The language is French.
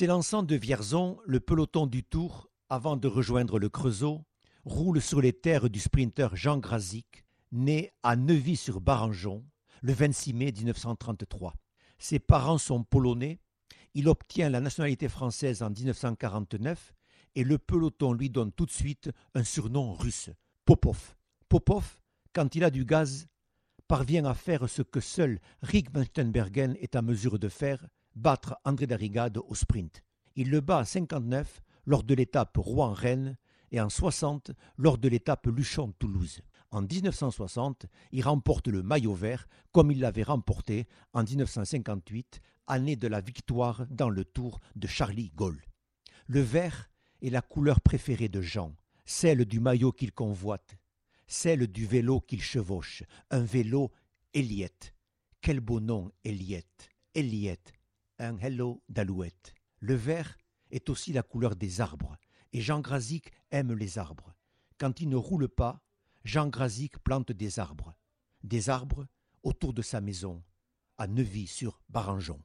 S'élançant de Vierzon, le peloton du Tour, avant de rejoindre le Creusot, roule sur les terres du sprinter Jean Grazik, né à Neuvy-sur-Barangeon le 26 mai 1933. Ses parents sont polonais, il obtient la nationalité française en 1949 et le peloton lui donne tout de suite un surnom russe, Popov. Popov, quand il a du gaz, parvient à faire ce que seul Rick est en mesure de faire, battre André Darrigade au sprint. Il le bat en 59 lors de l'étape Rouen-Rennes et en 60 lors de l'étape Luchon-Toulouse. En 1960, il remporte le maillot vert comme il l'avait remporté en 1958, année de la victoire dans le Tour de Charlie Gaulle. Le vert est la couleur préférée de Jean, celle du maillot qu'il convoite, celle du vélo qu'il chevauche, un vélo Eliette. Quel beau nom, Eliette. Eliette, un hello d'alouette. Le vert est aussi la couleur des arbres, et Jean Grazik aime les arbres. Quand il ne roule pas, Jean Grazik plante des arbres. Des arbres autour de sa maison, à Neuvy-sur-Barangeon.